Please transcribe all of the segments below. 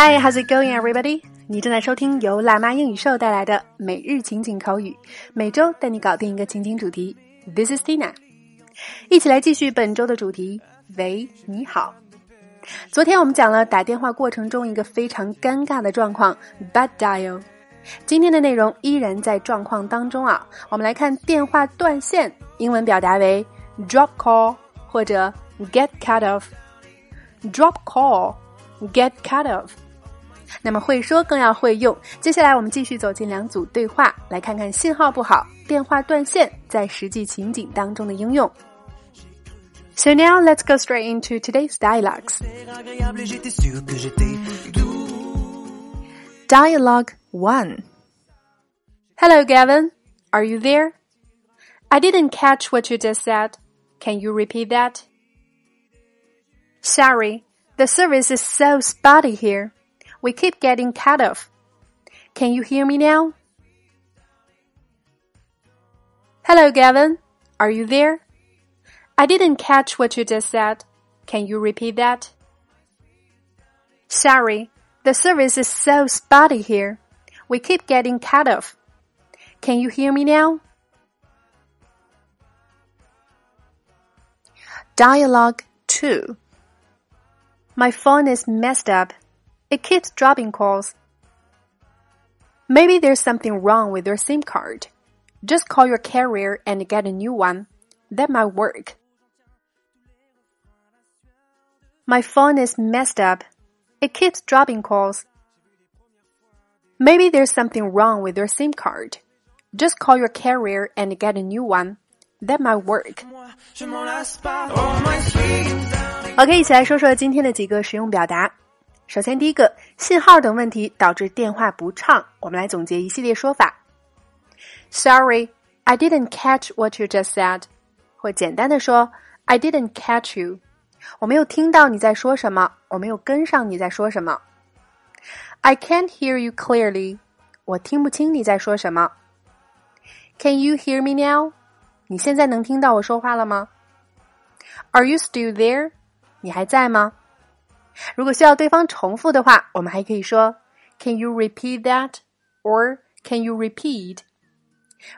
Hi, how's it going, everybody? 你正在收听由辣妈英语秀带来的每日情景口语，每周带你搞定一个情景主题。This is Tina，一起来继续本周的主题。喂，你好。昨天我们讲了打电话过程中一个非常尴尬的状况，bad dial。今天的内容依然在状况当中啊。我们来看电话断线，英文表达为 drop call 或者 get cut off。drop call。Get cut off。那么会说更要会用。接下来我们继续走进两组对话，来看看信号不好、电话断线在实际情景当中的应用。So now let's go straight into today's dialogues. Dialogue 1 Hello, Gavin. Are you there? I didn't catch what you just said. Can you repeat that? Sorry, the service is so spotty here. We keep getting cut off. Can you hear me now? Hello, Gavin. Are you there? I didn't catch what you just said. Can you repeat that? Sorry, the service is so spotty here. We keep getting cut off. Can you hear me now? Dialogue 2 my phone is messed up. It keeps dropping calls. Maybe there's something wrong with your SIM card. Just call your carrier and get a new one. That might work. My phone is messed up. It keeps dropping calls. Maybe there's something wrong with your SIM card. Just call your carrier and get a new one. That might work. OK，一起来说说今天的几个实用表达。 首先，第一个，信号等问题导致电话不畅，我们来总结一系列说法。Sorry, I didn't catch what you just said。或简单的说，I didn't catch you。我没有听到你在说什么，我没有跟上你在说什么。I can't hear you clearly。我听不清你在说什么。Can you hear me now？你现在能听到我说话了吗？Are you still there？你还在吗？如果需要对方重复的话，我们还可以说 Can you repeat that? or Can you repeat?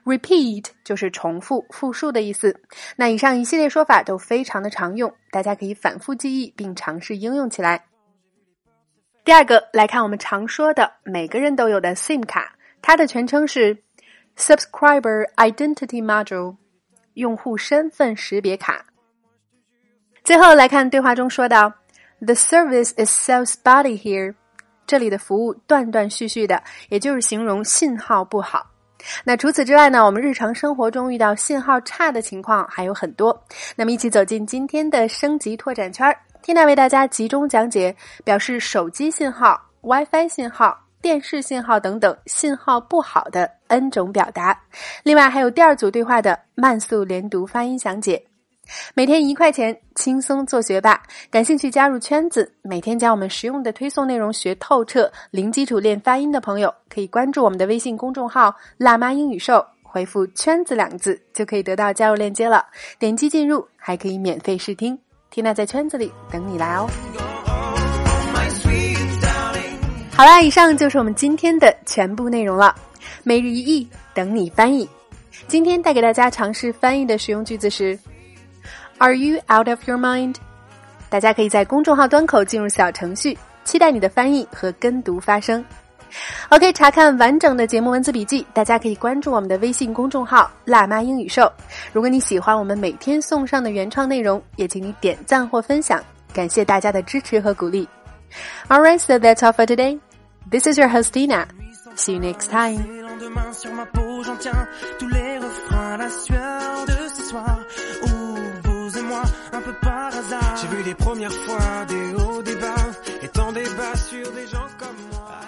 Repeat 就是重复、复述的意思。那以上一系列说法都非常的常用，大家可以反复记忆并尝试应用起来。第二个，来看我们常说的每个人都有的 SIM 卡，它的全称是 Subscriber Identity Module，用户身份识别卡。最后来看对话中说到，The service is so spotty here。这里的服务断断续续的，也就是形容信号不好。那除此之外呢，我们日常生活中遇到信号差的情况还有很多。那么一起走进今天的升级拓展圈，Tina 为大家集中讲解表示手机信号、WiFi 信号、电视信号等等信号不好的 N 种表达。另外还有第二组对话的慢速连读发音详解。每天一块钱，轻松做学霸。感兴趣加入圈子，每天将我们实用的推送内容学透彻。零基础练发音的朋友，可以关注我们的微信公众号“辣妈英语秀”，回复“圈子”两个字，就可以得到加入链接了。点击进入，还可以免费试听。缇娜在圈子里等你来哦。好啦，以上就是我们今天的全部内容了。每日一译，等你翻译。今天带给大家尝试翻译的实用句子是。Are you out of your mind？大家可以在公众号端口进入小程序，期待你的翻译和跟读发声。OK，查看完整的节目文字笔记，大家可以关注我们的微信公众号“辣妈英语秀”。如果你喜欢我们每天送上的原创内容，也请你点赞或分享，感谢大家的支持和鼓励。All right, so that's all for today. This is your host Tina. See you next time. J'ai vu les premières fois des hauts, des bas, et tant des bas sur des gens comme moi.